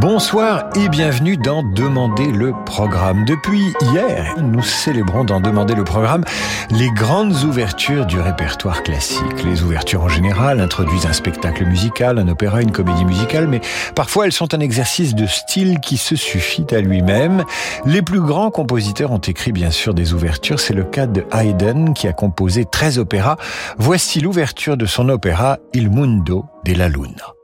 Bonsoir et bienvenue dans Demander le programme. Depuis hier, nous célébrons dans Demander le programme les grandes ouvertures du répertoire classique. Les ouvertures en général introduisent un spectacle musical, un opéra, une comédie musicale, mais parfois elles sont un exercice de style qui se suffit à lui-même. Les plus grands compositeurs ont écrit bien sûr des ouvertures. C'est le cas de Haydn qui a composé 13 opéras. Voici l'ouverture de son opéra Il Mundo della Luna.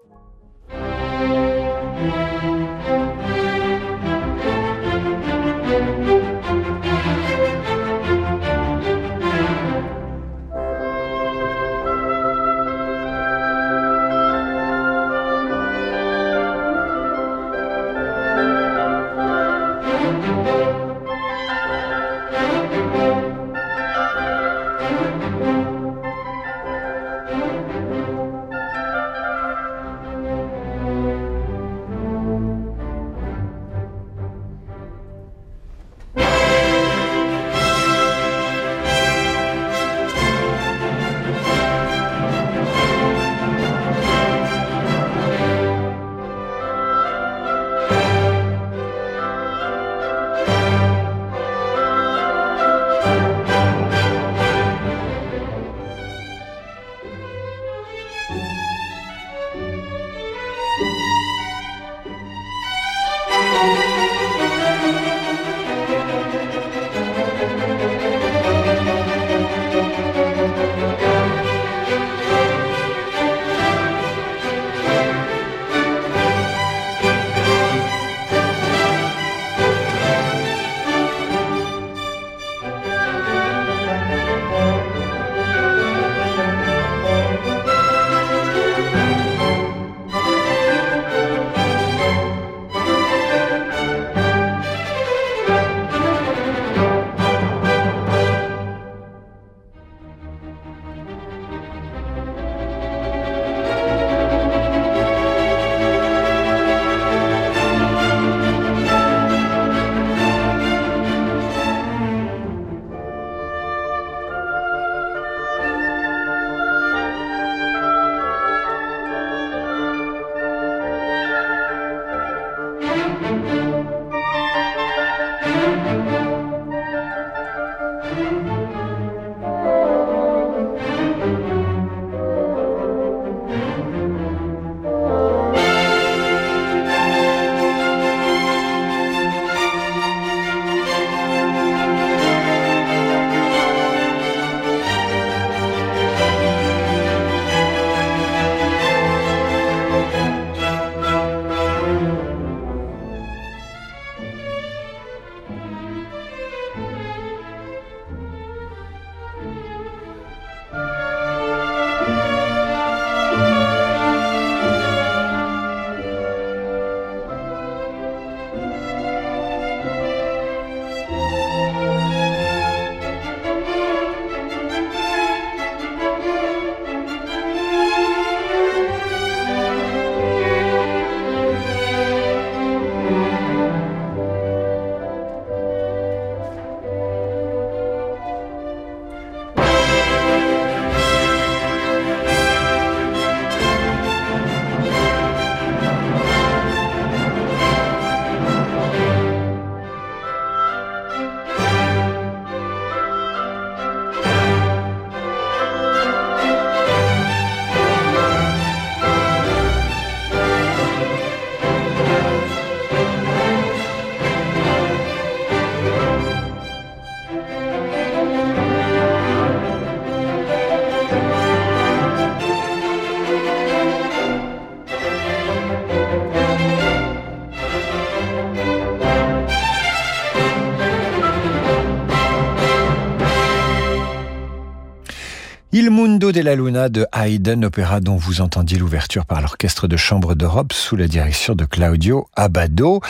Mundo della Luna de Haydn, opéra dont vous entendiez l'ouverture par l'Orchestre de Chambre d'Europe sous la direction de Claudio Abbado.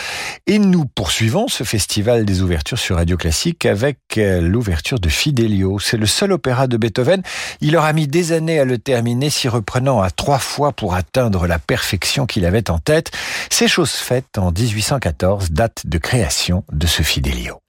Et nous poursuivons ce festival des ouvertures sur Radio Classique avec euh, l'ouverture de Fidelio. C'est le seul opéra de Beethoven. Il aura mis des années à le terminer, s'y reprenant à trois fois pour atteindre la perfection qu'il avait en tête. C'est chose faite en 1814, date de création de ce Fidelio.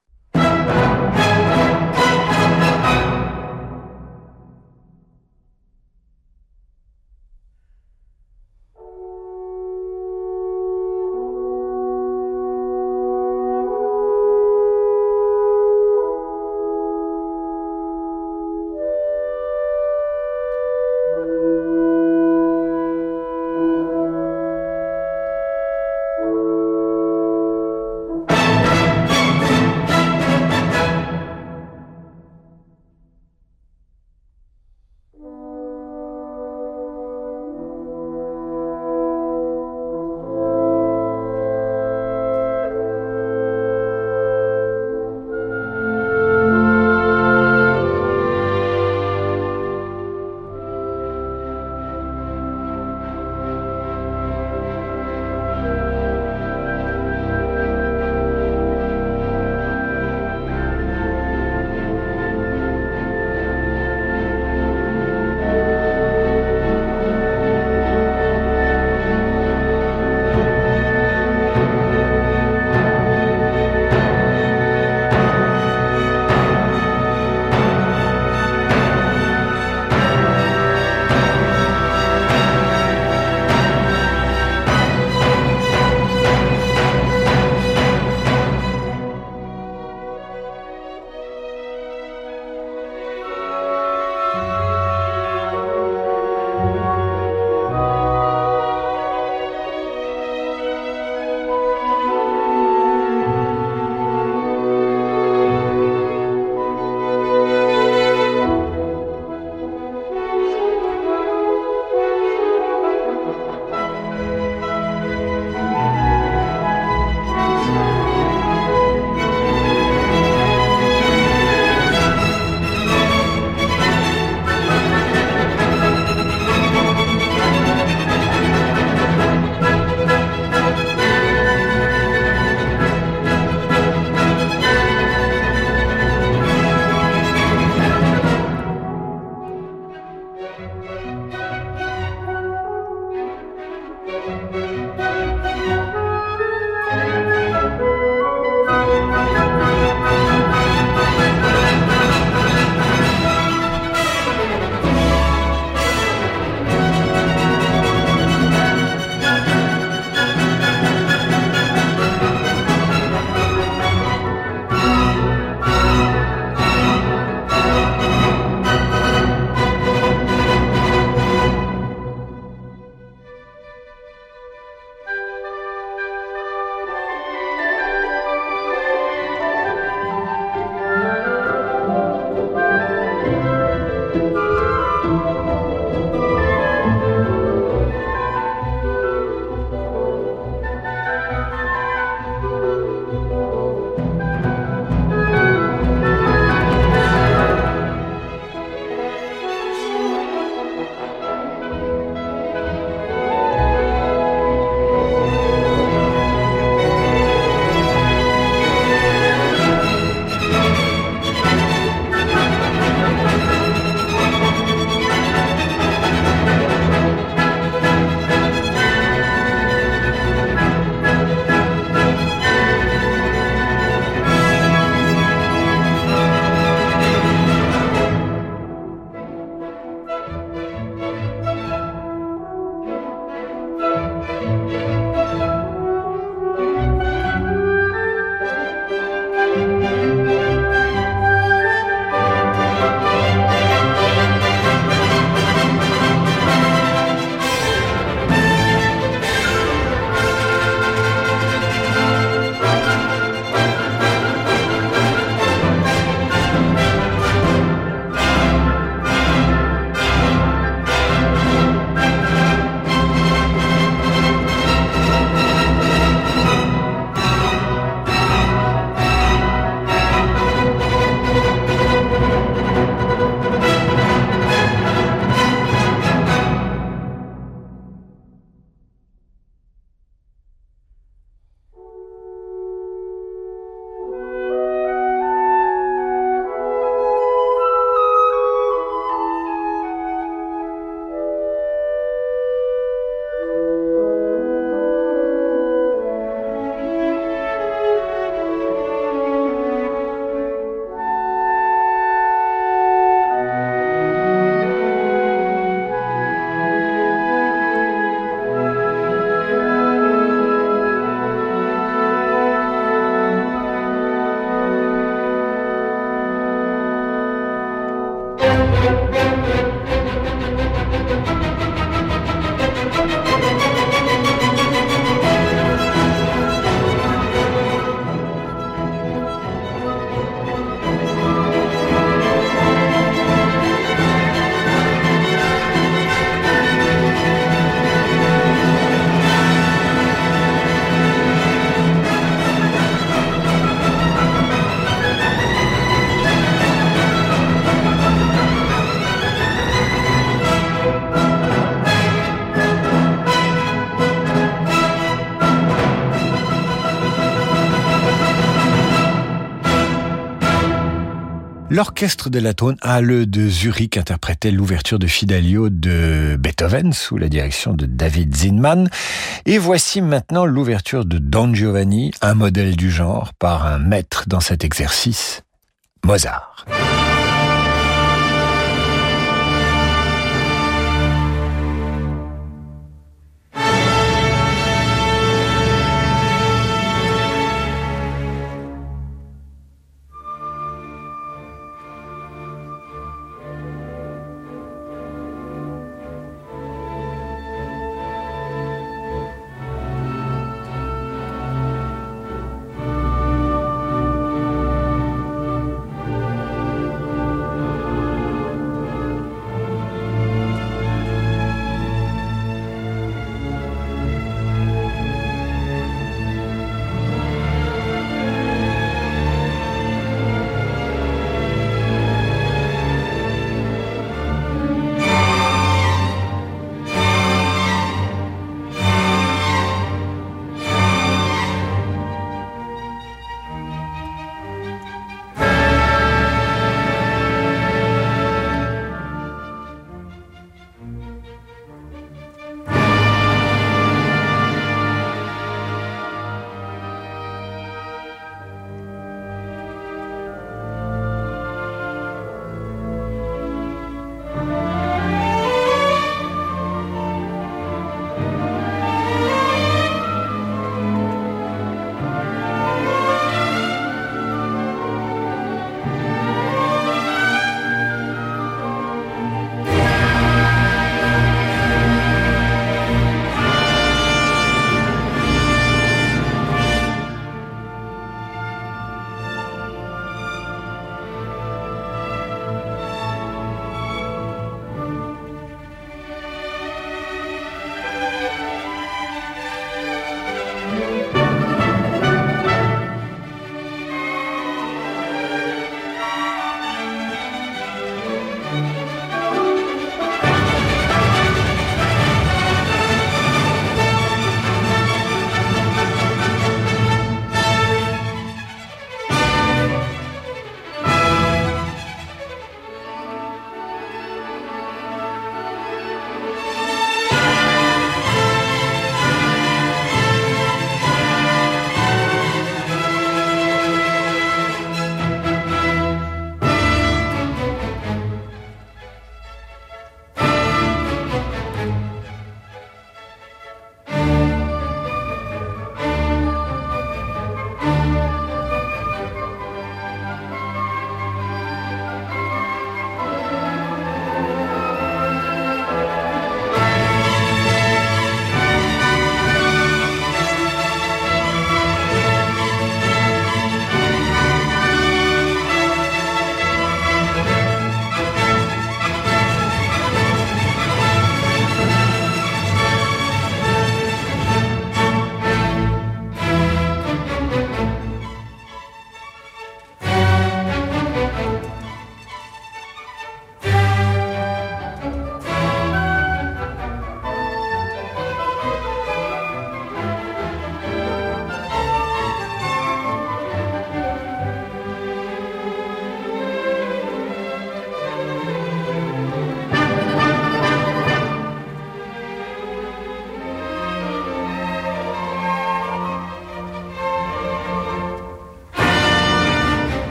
L'orchestre de la Tonhalle de Zurich interprétait l'ouverture de Fidelio de Beethoven sous la direction de David Zinman. Et voici maintenant l'ouverture de Don Giovanni, un modèle du genre par un maître dans cet exercice, Mozart.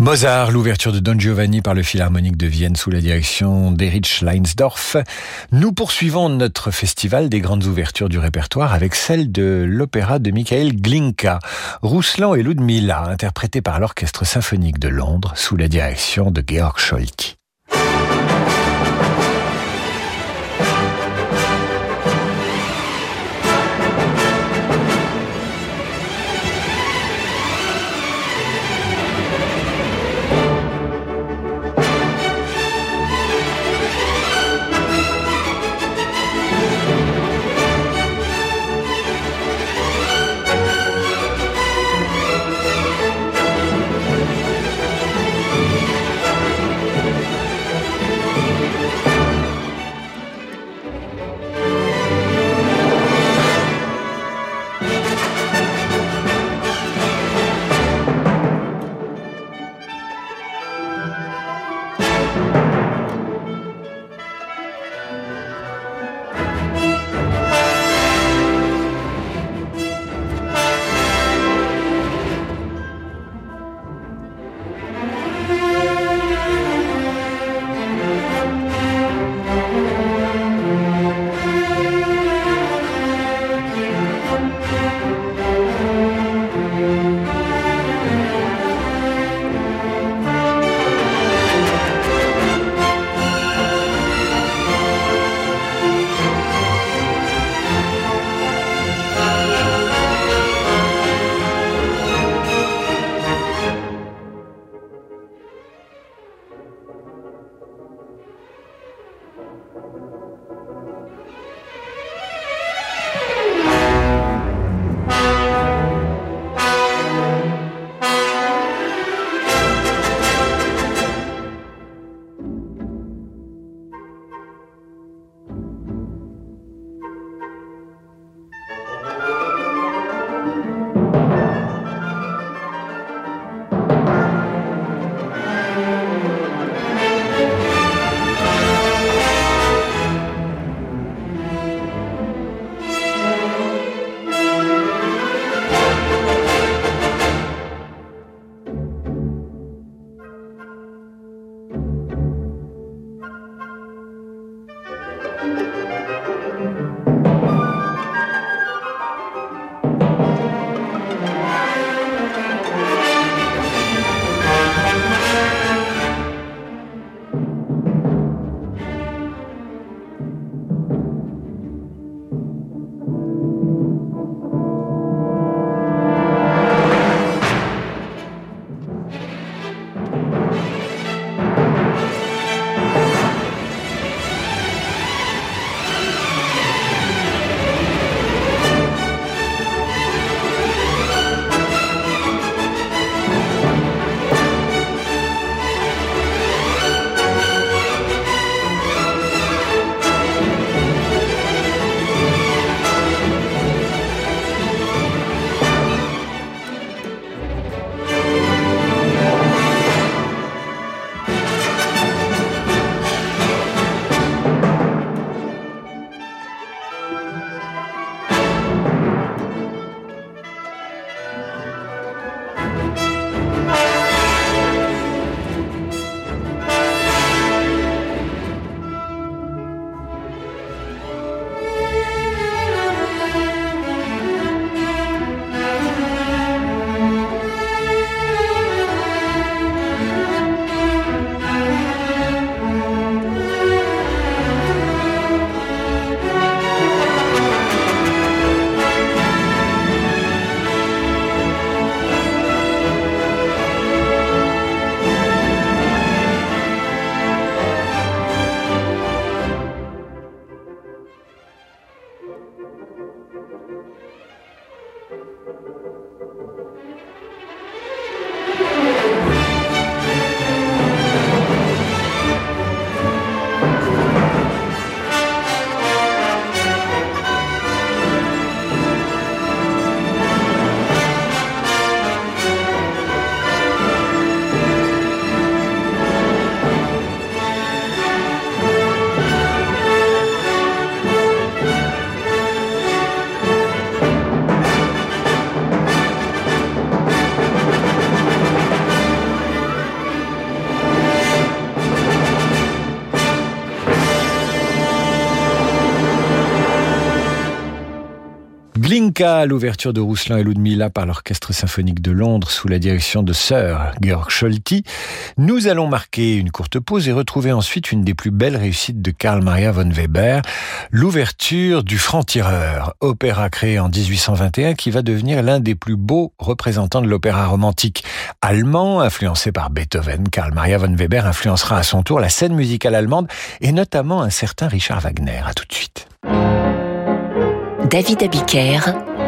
Mozart, l'ouverture de Don Giovanni par le Philharmonique de Vienne sous la direction d'Erich Leinsdorf. Nous poursuivons notre festival des grandes ouvertures du répertoire avec celle de l'opéra de Michael Glinka, Rouslan et Ludmilla, interprété par l'Orchestre symphonique de Londres sous la direction de Georg Scholti. Kalinka, l'ouverture de Rousselin et Ludmilla par l'Orchestre symphonique de Londres sous la direction de Sir Georg Scholti. Nous allons marquer une courte pause et retrouver ensuite une des plus belles réussites de Karl Maria von Weber, l'ouverture du Franc-Tireur, opéra créé en 1821 qui va devenir l'un des plus beaux représentants de l'opéra romantique allemand, influencé par Beethoven. Karl Maria von Weber influencera à son tour la scène musicale allemande et notamment un certain Richard Wagner. À tout de suite. David Abiker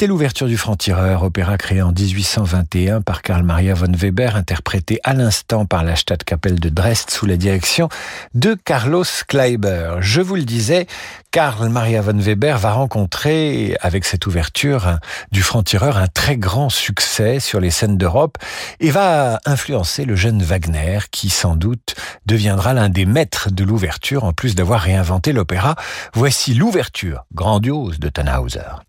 C'était l'ouverture du Franc-Tireur, opéra créé en 1821 par Karl Maria von Weber, interprété à l'instant par la Stadtkapelle de Dresde sous la direction de Carlos Kleiber. Je vous le disais, Karl Maria von Weber va rencontrer, avec cette ouverture du Franc-Tireur, un très grand succès sur les scènes d'Europe et va influencer le jeune Wagner qui, sans doute, deviendra l'un des maîtres de l'ouverture en plus d'avoir réinventé l'opéra. Voici l'ouverture grandiose de Tannhauser.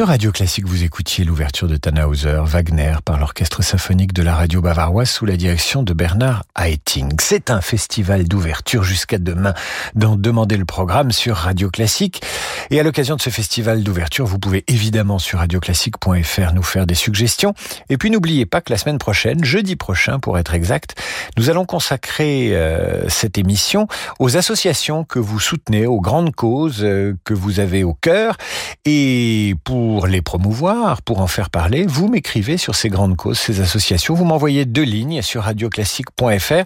Sur Radio Classique, vous écoutiez l'ouverture de Tannhauser, Wagner, par l'orchestre symphonique de la radio bavaroise sous la direction de Bernard C'est un festival d'ouverture jusqu'à demain dans Demander le programme sur Radio Classique. Et à l'occasion de ce festival d'ouverture, vous pouvez évidemment sur radioclassique.fr nous faire des suggestions. Et puis n'oubliez pas que la semaine prochaine, jeudi prochain pour être exact, nous allons consacrer euh, cette émission aux associations que vous soutenez, aux grandes causes euh, que vous avez au cœur. Et pour les promouvoir, pour en faire parler, vous m'écrivez sur ces grandes causes, ces associations. Vous m'envoyez deux lignes sur radioclassique.fr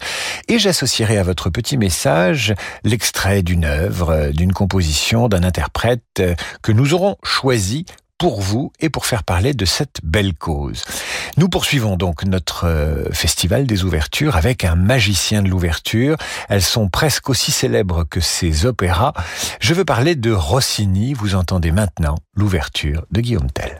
et j'associerai à votre petit message l'extrait d'une œuvre, d'une composition, d'un interprète que nous aurons choisi pour vous et pour faire parler de cette belle cause. Nous poursuivons donc notre euh, festival des ouvertures avec un magicien de l'ouverture. Elles sont presque aussi célèbres que ces opéras. Je veux parler de Rossini. Vous entendez maintenant l'ouverture de Guillaume Tell.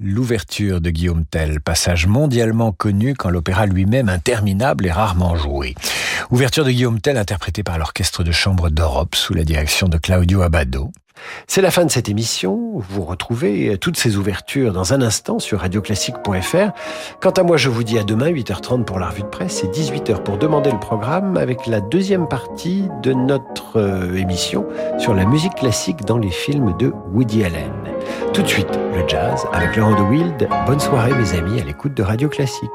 L'ouverture de Guillaume Tell, passage mondialement connu quand l'opéra lui-même interminable est rarement joué. Ouverture de Guillaume Tell interprétée par l'Orchestre de Chambre d'Europe sous la direction de Claudio Abbado. C'est la fin de cette émission. Vous retrouvez toutes ces ouvertures dans un instant sur radioclassique.fr. Quant à moi, je vous dis à demain, 8h30 pour la revue de presse et 18h pour demander le programme avec la deuxième partie de notre euh, émission sur la musique classique dans les films de Woody Allen. Tout de suite, le jazz avec Laurent de Wild. Bonne soirée, mes amis, à l'écoute de Radio Classique.